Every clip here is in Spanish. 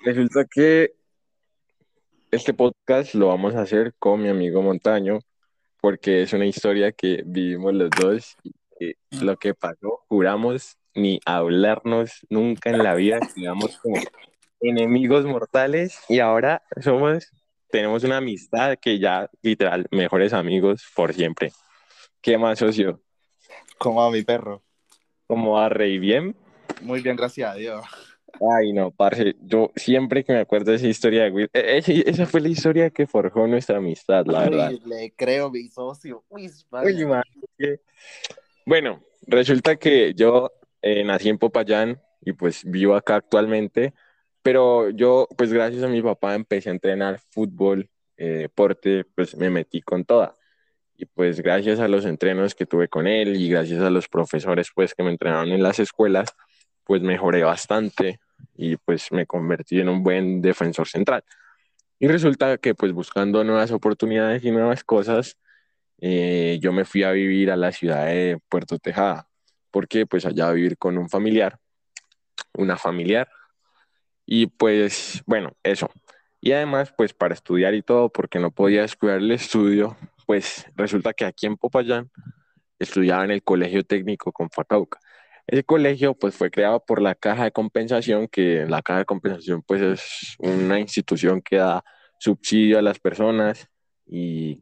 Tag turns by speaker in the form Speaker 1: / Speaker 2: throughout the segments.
Speaker 1: Resulta que este podcast lo vamos a hacer con mi amigo Montaño, porque es una historia que vivimos los dos y que lo que pasó, juramos ni hablarnos nunca en la vida, quedamos como enemigos mortales y ahora somos, tenemos una amistad que ya literal, mejores amigos por siempre. ¿Qué más, socio?
Speaker 2: ¿Cómo va mi perro?
Speaker 1: ¿Cómo va, Rey? ¿Bien?
Speaker 2: Muy bien, gracias a Dios.
Speaker 1: Ay, no, parce, yo siempre que me acuerdo de esa historia de Will, e- e- esa fue la historia que forjó nuestra amistad, la verdad.
Speaker 2: Uy, le creo, mi socio. Uy,
Speaker 1: Uy, man, Bueno, resulta que yo eh, nací en Popayán y pues vivo acá actualmente, pero yo, pues gracias a mi papá empecé a entrenar fútbol, eh, deporte, pues me metí con toda. Y pues gracias a los entrenos que tuve con él y gracias a los profesores pues que me entrenaron en las escuelas, pues mejoré bastante y pues me convertí en un buen defensor central. Y resulta que pues buscando nuevas oportunidades y nuevas cosas, eh, yo me fui a vivir a la ciudad de Puerto Tejada, porque pues allá vivir con un familiar, una familiar, y pues bueno, eso. Y además pues para estudiar y todo, porque no podía descuidar el estudio, pues resulta que aquí en Popayán estudiaba en el Colegio Técnico Confacauca. Ese colegio pues fue creado por la Caja de Compensación, que la Caja de Compensación pues es una institución que da subsidio a las personas y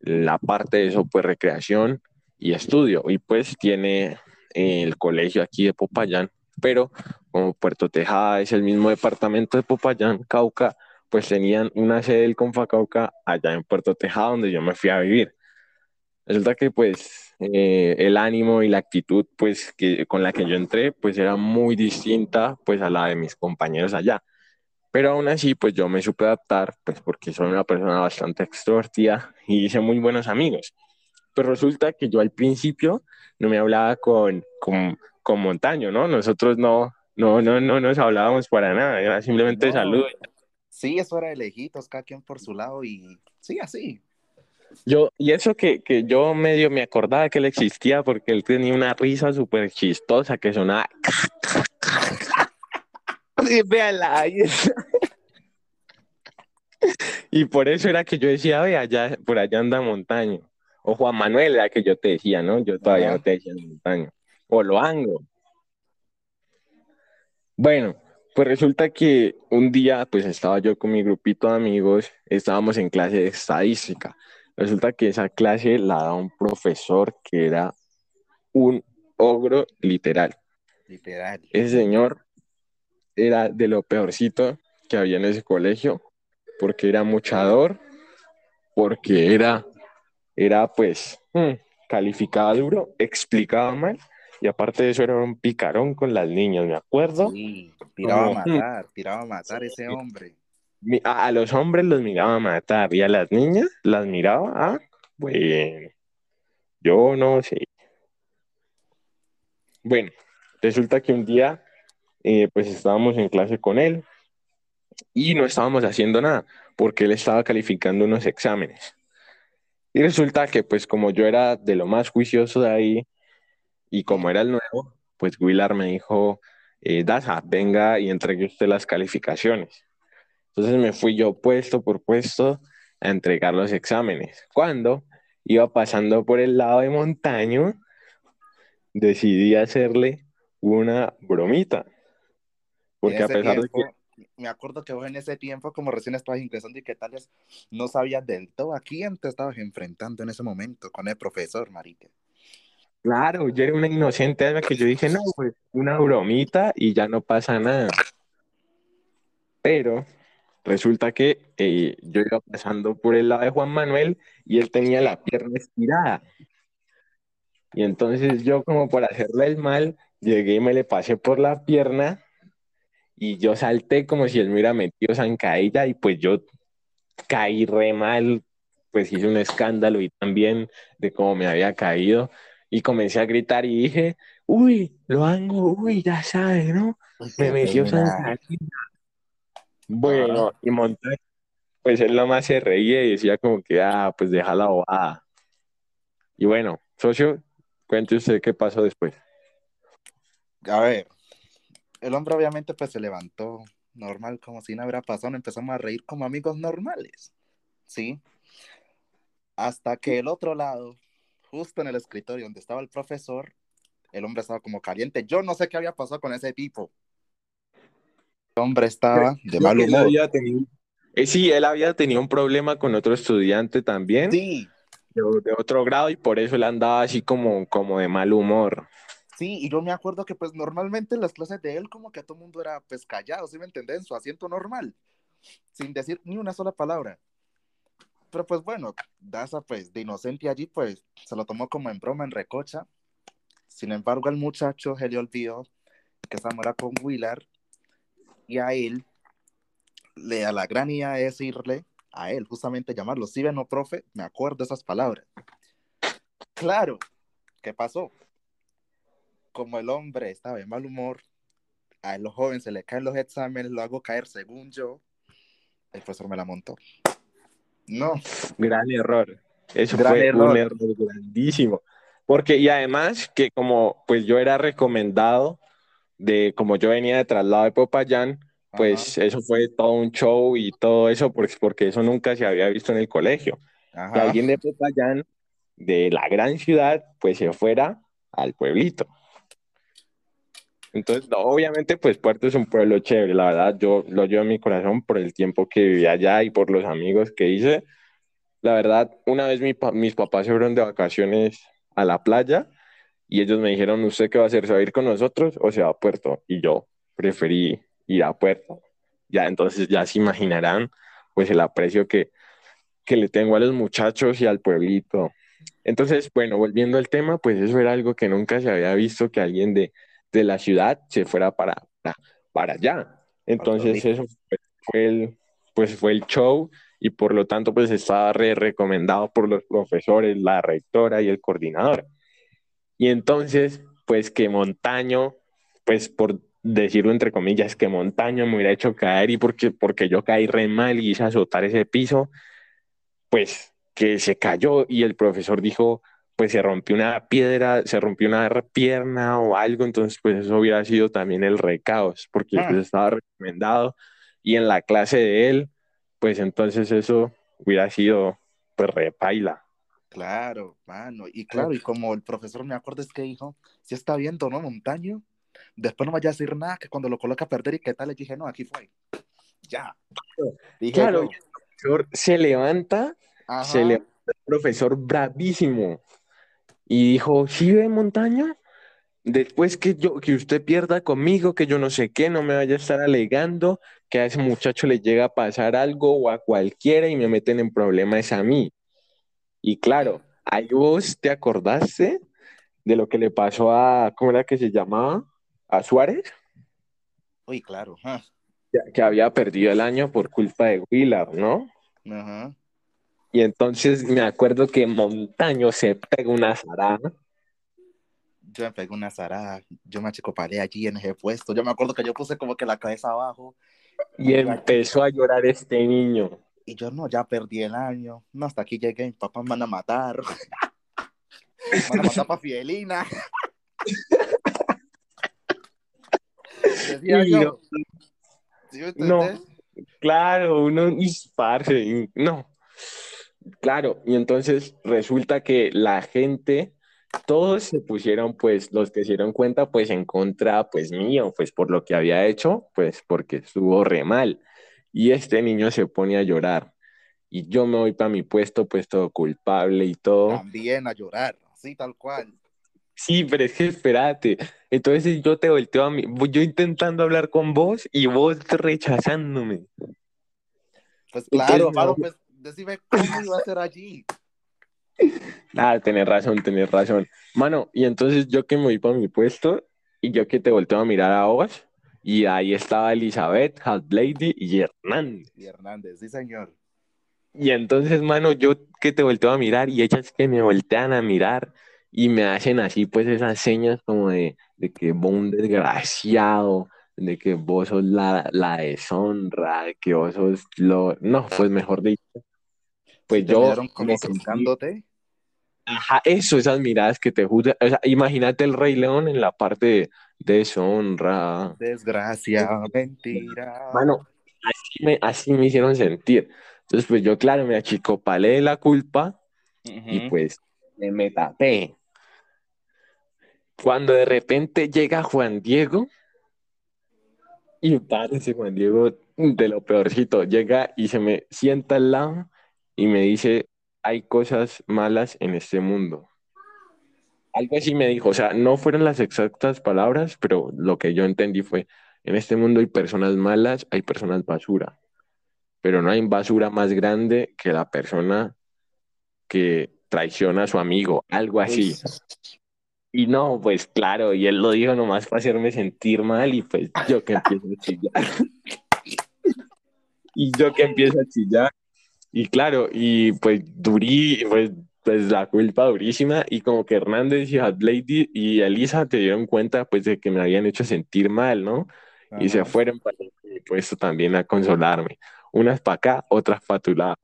Speaker 1: la parte de eso pues recreación y estudio y pues tiene eh, el colegio aquí de Popayán, pero como Puerto Tejada es el mismo departamento de Popayán, Cauca, pues tenían una sede del Confacauca allá en Puerto Tejada donde yo me fui a vivir. Resulta que pues eh, el ánimo y la actitud pues que, con la que yo entré pues era muy distinta pues a la de mis compañeros allá. Pero aún así pues yo me supe adaptar pues porque soy una persona bastante extrovertida y hice muy buenos amigos. Pero resulta que yo al principio no me hablaba con, con, con Montaño, ¿no? Nosotros no, no, no, no nos hablábamos para nada, era simplemente
Speaker 2: No.
Speaker 1: salud.
Speaker 2: Sí, eso era de lejitos, cada quien por su lado y sí, así.
Speaker 1: Yo, y eso que, que yo medio me acordaba que él existía porque él tenía una risa súper chistosa que sonaba. Sí, ahí está. Y por eso era que yo decía, ve, allá, por allá anda Montaño. O Juan Manuel era que yo te decía, ¿no? Yo todavía
Speaker 2: Ajá.
Speaker 1: no te decía Montaño. O Loango. Bueno, pues resulta que un día, pues estaba yo con mi grupito de amigos, estábamos en clase de estadística. Resulta que esa clase la daba un profesor que era un ogro literal.
Speaker 2: Literal.
Speaker 1: Ese señor era de lo peorcito que había en ese colegio, porque era muchador, porque era, era pues, hmm, calificaba duro, explicaba mal, y aparte de eso era un picarón con las niñas, me acuerdo.
Speaker 2: Sí, tiraba a
Speaker 1: Como-
Speaker 2: matar, tiraba a matar ese hombre.
Speaker 1: A los hombres los miraba a matar, y a las niñas las miraba, ah, bueno, yo no sé. Bueno, resulta que un día, eh, pues estábamos en clase con él y no estábamos haciendo nada porque él estaba calificando unos exámenes. Y resulta que, pues, como yo era de lo más juicioso de ahí y como era el nuevo, pues Willard me dijo, eh, Daza, venga y entregue usted las calificaciones. Entonces me fui yo puesto por puesto a entregar los exámenes. Cuando iba pasando por el lado de Montaño, decidí hacerle una bromita. Porque a pesar de que
Speaker 2: tiempo, me acuerdo que vos en ese tiempo, como recién estabas ingresando y que tal vez no sabías del todo a quién te estabas enfrentando en ese momento con el profesor, marica.
Speaker 1: Claro, yo era una inocente alma que yo dije, no, pues una bromita y ya no pasa nada. Pero resulta que eh, yo iba pasando por el lado de Juan Manuel y él tenía la pierna estirada. Y entonces yo como por hacerle el mal, llegué y me le pasé por la pierna y yo salté como si él me hubiera metido zancadilla y pues yo caí re mal, pues hice un escándalo y también de cómo me había caído y comencé a gritar y dije, uy, lo hago, uy, ya sabes, ¿no? Me metió zancadilla. Bueno, y Montaño, pues él nomás se reía y decía como que, ah, pues deja la bobada. Y bueno, socio, cuente usted qué pasó después.
Speaker 2: A ver, el hombre obviamente pues se levantó normal, como si nada hubiera pasado, empezamos a reír como amigos normales, ¿sí? Hasta que el otro lado, justo en el escritorio donde estaba el profesor, el hombre estaba como caliente. Yo no sé qué había pasado con ese tipo. El hombre estaba de mal humor.
Speaker 1: Eh, sí, él había tenido un problema con otro estudiante también.
Speaker 2: Sí.
Speaker 1: De, de, otro grado y por eso él andaba así como, como de mal humor.
Speaker 2: Sí, y yo me acuerdo que pues normalmente en las clases de él como que todo el mundo era pues callado, ¿sí me entendés? En su asiento normal, sin decir ni una sola palabra. Pero pues bueno, Daza pues de inocente allí pues se lo tomó como en broma, en recocha. Sin embargo, al muchacho se le olvidó que Samuel era con Willard y a él, le, a la gran idea de decirle, a él justamente llamarlo, si ven no, profe, me acuerdo esas palabras. Claro, ¿qué pasó? Como el hombre estaba de mal humor, a los jóvenes se le caen los exámenes, lo hago caer según yo, el profesor me la montó. No.
Speaker 1: Gran error. Eso fue error. un error grandísimo. Porque, y además que como pues yo era recomendado de como yo venía de traslado de Popayán, pues Ajá. eso fue todo un show y todo eso, porque, porque eso nunca se había visto en el colegio. Ajá. Que alguien de Popayán, de la gran ciudad, pues se fuera al pueblito. Entonces, no, obviamente, pues Puerto es un pueblo chévere, la verdad, yo lo llevo en mi corazón por el tiempo que viví allá y por los amigos que hice. La verdad, una vez mi, mis papás se fueron de vacaciones a la playa y ellos me dijeron, ¿usted qué va a hacer? ¿Se va a ir con nosotros o se va a Puerto? Y yo preferí ir a Puerto. Ya, entonces ya se imaginarán, pues, el aprecio que, que le tengo a los muchachos y al pueblito. Entonces, bueno, volviendo al tema, pues eso era algo que nunca se había visto que alguien de, de la ciudad se fuera para, para, para allá. Entonces, eso fue, fue, el, pues fue el show y por lo tanto, pues estaba re recomendado por los profesores, la rectora y el coordinador. Y entonces, pues que Montaño, pues por decirlo entre comillas, que Montaño me hubiera hecho caer y porque, porque yo caí re mal y hice azotar ese piso, pues que se cayó y el profesor dijo, pues se rompió una piedra, se rompió una pierna o algo, entonces pues eso hubiera sido también el recaos, porque ah. pues, estaba recomendado y en la clase de él, pues entonces eso hubiera sido pues repaila.
Speaker 2: Claro, mano, y claro, y como el profesor me acuerdo es que dijo, si está viendo, ¿no, Montaño? Después no vaya a decir nada, que cuando lo coloca a perder y qué tal, le dije, no, aquí fue. Ya.
Speaker 1: Dije, claro, el profesor se levanta, Ajá. se levanta el profesor bravísimo y dijo, ¿sí ve Montaño? Después que yo, que usted pierda conmigo, que yo no sé qué, no me vaya a estar alegando que a ese muchacho le llega a pasar algo o a cualquiera y me meten en problemas a mí. Y claro, ahí vos te acordaste de lo que le pasó a, ¿cómo era que se llamaba? ¿A Suárez?
Speaker 2: Uy, claro.
Speaker 1: Que había perdido el año por culpa de Willard, ¿no?
Speaker 2: Ajá.
Speaker 1: Y entonces me acuerdo que Montaño se pegó una zarada.
Speaker 2: Yo me pegué una zarada, yo me achicoparé allí en ese puesto. Yo me acuerdo que yo puse como que la cabeza abajo.
Speaker 1: Y empezó a llorar este niño.
Speaker 2: Y yo no, ya perdí el año. No, hasta aquí llegué, mis papás me van a matar. me van a matar para Fidelina. Decía yo.
Speaker 1: ¿Sí no, claro, uno disparse, no. Claro, y entonces resulta que la gente, todos se pusieron, pues, los que se dieron cuenta, pues, en contra, pues, mío, pues, por lo que había hecho, pues, porque estuvo re mal. Y este niño se pone a llorar. Y yo me voy para mi puesto, pues, todo culpable y todo.
Speaker 2: También a llorar, así tal cual.
Speaker 1: Sí, pero es que espérate. Entonces yo te volteo a mí, yo intentando hablar con vos y vos rechazándome.
Speaker 2: Pues claro, Entonces, pues decime cómo iba a ser allí.
Speaker 1: Ah, tenés razón, tenés razón. Mano, y entonces yo que me voy para mi puesto y yo que te volteo a mirar a vos y ahí estaba Elizabeth, Lady y Hernández.
Speaker 2: Y Hernández, sí señor.
Speaker 1: Y entonces, mano, yo que te volteo a mirar y ellas que me voltean a mirar y me hacen así pues esas señas como de, de que vos un desgraciado, de que vos sos la, la deshonra, de que vos sos lo... No, pues mejor dicho. Pues yo...
Speaker 2: como?
Speaker 1: Ajá, eso, esas miradas que te juzgan. O sea, imagínate el Rey León en la parte de deshonra.
Speaker 2: Desgracia, mentira.
Speaker 1: Mano, así me, así me hicieron sentir. Entonces, pues yo, claro, me achicopalé la culpa y pues me, me tapé. Cuando de repente llega Juan Diego, y parece Juan Diego de lo peorcito, llega y se me sienta al lado y me dice, hay cosas malas en este mundo. Algo así me dijo, o sea, no fueron las exactas palabras, pero lo que yo entendí fue, en este mundo hay personas malas, hay personas basura, pero no hay basura más grande que la persona que traiciona a su amigo, algo así. Y no, pues claro, y él lo dijo nomás para hacerme sentir mal y pues yo que empiezo a chillar. Y yo que empiezo a chillar. Y claro, y pues durí, pues, pues la culpa durísima y como que Hernández y Lady y Elisa te dieron cuenta pues de que me habían hecho sentir mal, ¿no? Y se fueron para el puesto también a consolarme. Unas para acá, otras para tu lado.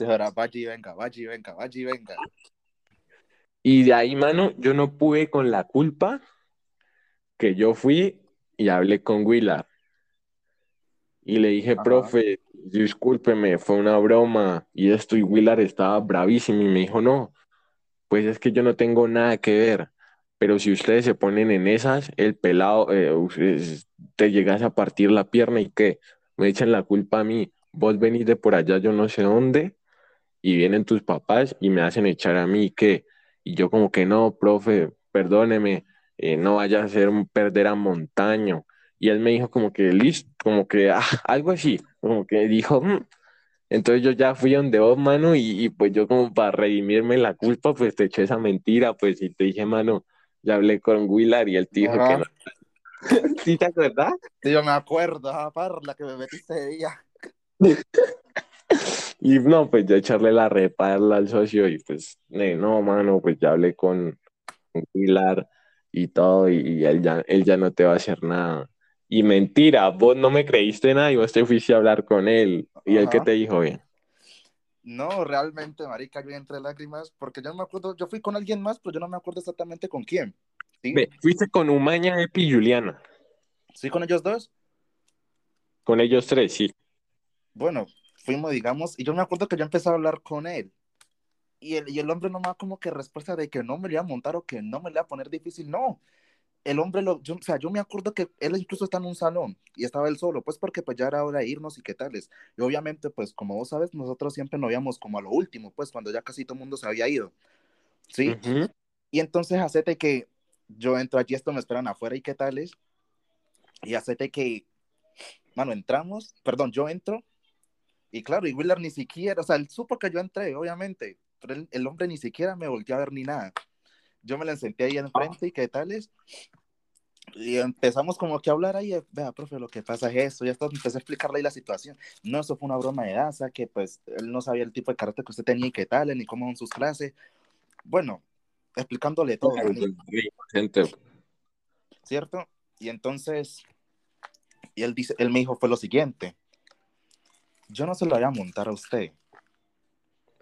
Speaker 2: Ahora, vaya y venga, vaya y venga, vaya y venga.
Speaker 1: Y de ahí, mano, yo no pude con la culpa que yo fui y hablé con Willard. Y le dije,
Speaker 2: Ajá.
Speaker 1: profe, discúlpeme, fue una broma. Y esto, y Willard estaba bravísimo y me dijo, no, pues es que yo no tengo nada que ver. Pero si ustedes se ponen en esas, el pelado, eh, te llegas a partir la pierna y qué, me echan la culpa a mí. Vos venís de por allá, yo no sé dónde, y vienen tus papás y me hacen echar a mí, ¿qué? Y yo como que no, profe, perdóneme, eh, no vaya a hacer un perder a Montaño. Y él me dijo como que listo, como que ah, algo así, como que dijo, "Mm". Entonces yo ya fui donde vos, mano, y, y pues yo como para redimirme la culpa, pues te eché esa mentira, pues y te dije, mano, ya hablé con Willard y él te dijo que no. ¿Sí te acuerdas?
Speaker 2: Sí, yo me acuerdo, ah, parla que me metiste de día.
Speaker 1: Y no, pues yo echarle la reparla al socio y pues, no, mano, pues ya hablé con, con Pilar y todo y, y él ya, él ya no te va a hacer nada. Y mentira, vos no me creíste nada y vos te fuiste a hablar con él. ¿Y él qué
Speaker 2: Ajá.
Speaker 1: te dijo, bien?
Speaker 2: No, realmente, marica, yo entre lágrimas, porque yo no me acuerdo, yo fui con alguien más, pero yo no me acuerdo exactamente con quién. ¿Sí?
Speaker 1: Ve, fuiste con Umaña, Epi y Juliana.
Speaker 2: ¿Sí con ellos dos?
Speaker 1: Con ellos tres, sí.
Speaker 2: Bueno, fuimos, digamos, y yo me acuerdo que yo empecé a hablar con él. Y el, y el hombre no me da como que respuesta de que no me le iba a montar o que no me le iba a poner difícil. No, el hombre, lo, yo, o sea, yo me acuerdo que él incluso está en un salón y estaba él solo, pues porque pues ya era hora de irnos y qué tales. Y obviamente, pues como vos sabes, nosotros siempre nos íbamos como a lo último, pues cuando ya casi todo el mundo se había ido. ¿Sí? Y entonces hacete que yo entro allí, esto me esperan afuera y qué tales. Y hacete que, mano, entramos, perdón, yo entro. Y claro, y Willard ni siquiera, o sea, él supo que yo entré, obviamente, pero el hombre ni siquiera me volteó a ver ni nada. Yo me la senté ahí enfrente y qué tales. Y empezamos como que a hablar ahí, vea, profe, lo que pasa es esto, ya está, empecé a explicarle ahí la situación. No, eso fue una broma de Daza, que pues él no sabía el tipo de carácter que usted tenía y qué tal, ni cómo son sus clases. Bueno, explicándole todo,
Speaker 1: gente,
Speaker 2: ¿cierto? Y entonces, y él, dice, él me dijo, fue lo siguiente, yo no se lo voy a montar a usted,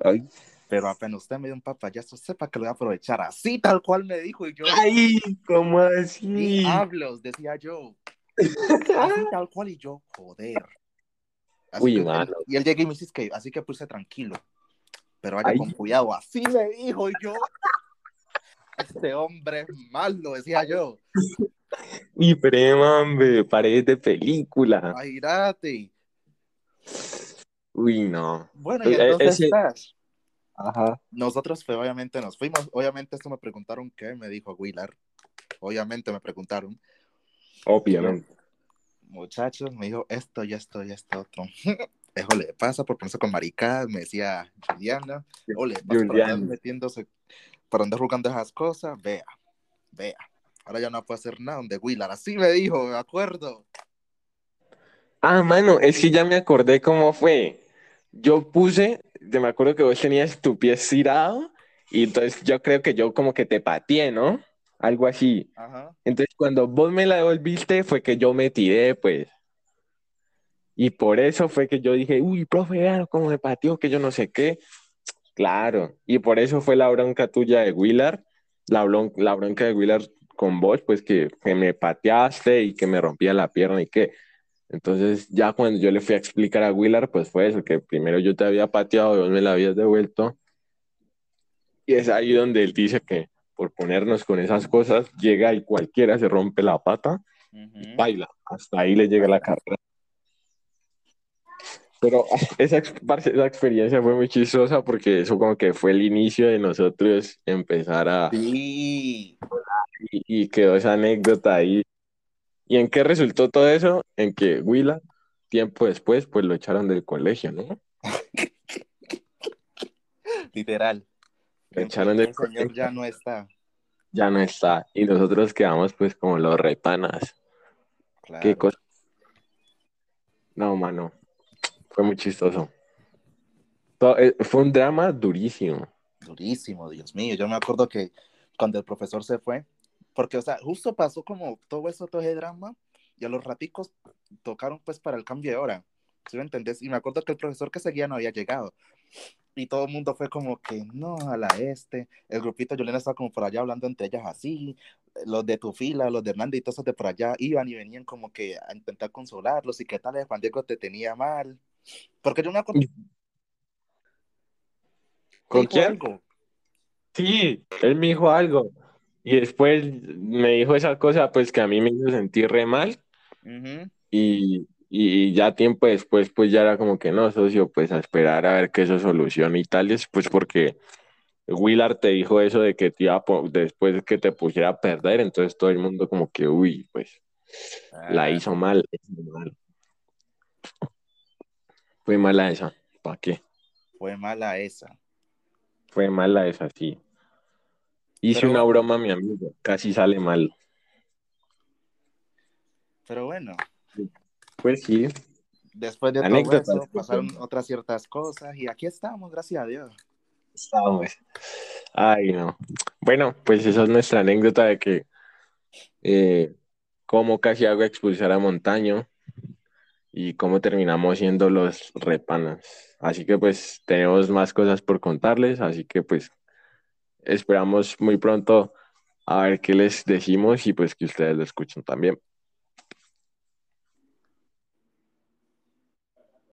Speaker 1: Ay,
Speaker 2: pero apenas usted me dio un papayazo, sepa que lo voy a aprovechar, así tal cual me dijo, y yo,
Speaker 1: Ay, ¿cómo así?
Speaker 2: "Sí, hablos, decía yo, así tal cual, y yo, joder. Así
Speaker 1: Uy,
Speaker 2: que-
Speaker 1: mano.
Speaker 2: y él llega y me dice que, así que puse tranquilo, pero vaya
Speaker 1: Ay.
Speaker 2: con cuidado, así me dijo, y yo, este hombre es malo, decía yo,
Speaker 1: Y prema, hombre, paredes de película.
Speaker 2: imagínate.
Speaker 1: Uy, no.
Speaker 2: Bueno, y
Speaker 1: Eh,
Speaker 2: entonces
Speaker 1: ese-
Speaker 2: estás.
Speaker 1: Ajá.
Speaker 2: Nosotros pues, obviamente nos fuimos. Obviamente esto me preguntaron qué, me dijo Willard. Obviamente me preguntaron.
Speaker 1: Obviamente.
Speaker 2: Muchachos, me dijo esto y esto y esto otro. Eso le pasa por ponerse con maricadas, me decía Juliana. O le pasa por andar
Speaker 1: Juliana.
Speaker 2: metiéndose, por andar jugando esas cosas. Vea, vea. Ahora ya no puedo hacer nada donde Willard. Así me dijo, me acuerdo.
Speaker 1: Ah, mano, es que ya me acordé cómo fue. Yo puse, te me acuerdo que vos tenías tu pie estirado y entonces yo creo que yo como que te pateé, ¿no? Algo así.
Speaker 2: Ajá.
Speaker 1: Entonces cuando vos me la devolviste fue que yo me tiré, pues. Y por eso fue que yo dije, uy, profe, vean cómo me pateó, que yo no sé qué. Claro, y por eso fue la bronca tuya de Willard, la, la bronca de Willard con vos, pues que, que, me pateaste y que me rompía la pierna y que. Entonces, ya cuando yo le fui a explicar a Willard, pues fue eso, que primero yo te había pateado vos me la habías devuelto. Y es ahí donde él dice que por ponernos con esas cosas, llega y cualquiera se rompe la pata y baila. Hasta ahí le llega la carrera. Pero esa, esa experiencia fue muy chistosa porque eso como que fue el inicio de nosotros empezar a...
Speaker 2: Sí.
Speaker 1: Y, y quedó esa anécdota ahí. ¿Y en qué resultó todo eso? En que Willa, tiempo después, pues lo echaron del colegio, ¿no?
Speaker 2: Literal.
Speaker 1: Lo echaron del
Speaker 2: El señor ya no está.
Speaker 1: Ya no está. Y nosotros quedamos pues como los repanas.
Speaker 2: Claro.
Speaker 1: Qué cosa. No, mano. Fue muy chistoso. Eh, Fue un drama durísimo.
Speaker 2: Durísimo, Dios mío. Yo me acuerdo que cuando el profesor se fue, porque, o sea, justo pasó como todo eso, todo ese drama, y a los raticos tocaron pues para el cambio de hora. ¿Sí me entendés? Y me acuerdo que el profesor que seguía no había llegado. Y todo el mundo fue como que, no, a la este. El grupito Yolena estaba como por allá hablando entre ellas así. Los de tu fila, los de Hernández y todos esos de por allá iban y venían como que a intentar consolarlos. Y qué tal, Juan Diego te tenía mal. Porque yo me acuerdo.
Speaker 1: ¿Con quién?
Speaker 2: algo.
Speaker 1: Sí, él me dijo algo. Y después me dijo esa cosa pues que a mí me hizo sentir re mal. Y, y ya tiempo después, pues ya era como que no, socio, pues a esperar a ver que eso solucione y tales, pues porque Willard te dijo eso de que te iba a después que te pusiera a perder, entonces todo el mundo como que, uy, pues la
Speaker 2: Ah,
Speaker 1: hizo mal, hizo mal. Fue mala esa, ¿para qué?
Speaker 2: fue mala esa.
Speaker 1: Fue mala esa, sí. Hice
Speaker 2: Pero
Speaker 1: una
Speaker 2: bueno.
Speaker 1: broma a mi amigo, casi sale mal.
Speaker 2: Pero bueno,
Speaker 1: Pues sí,
Speaker 2: después de todo
Speaker 1: Anécdotas.
Speaker 2: eso, pasaron otras ciertas cosas y aquí estamos, gracias a Dios.
Speaker 1: estábamos. Ay, no. Bueno, pues esa es nuestra anécdota de que eh, cómo casi hago expulsar a Montaño y cómo terminamos siendo los repanas. Así que pues tenemos más cosas por contarles, así que pues esperamos muy pronto a ver qué les decimos y pues que ustedes lo escuchen también.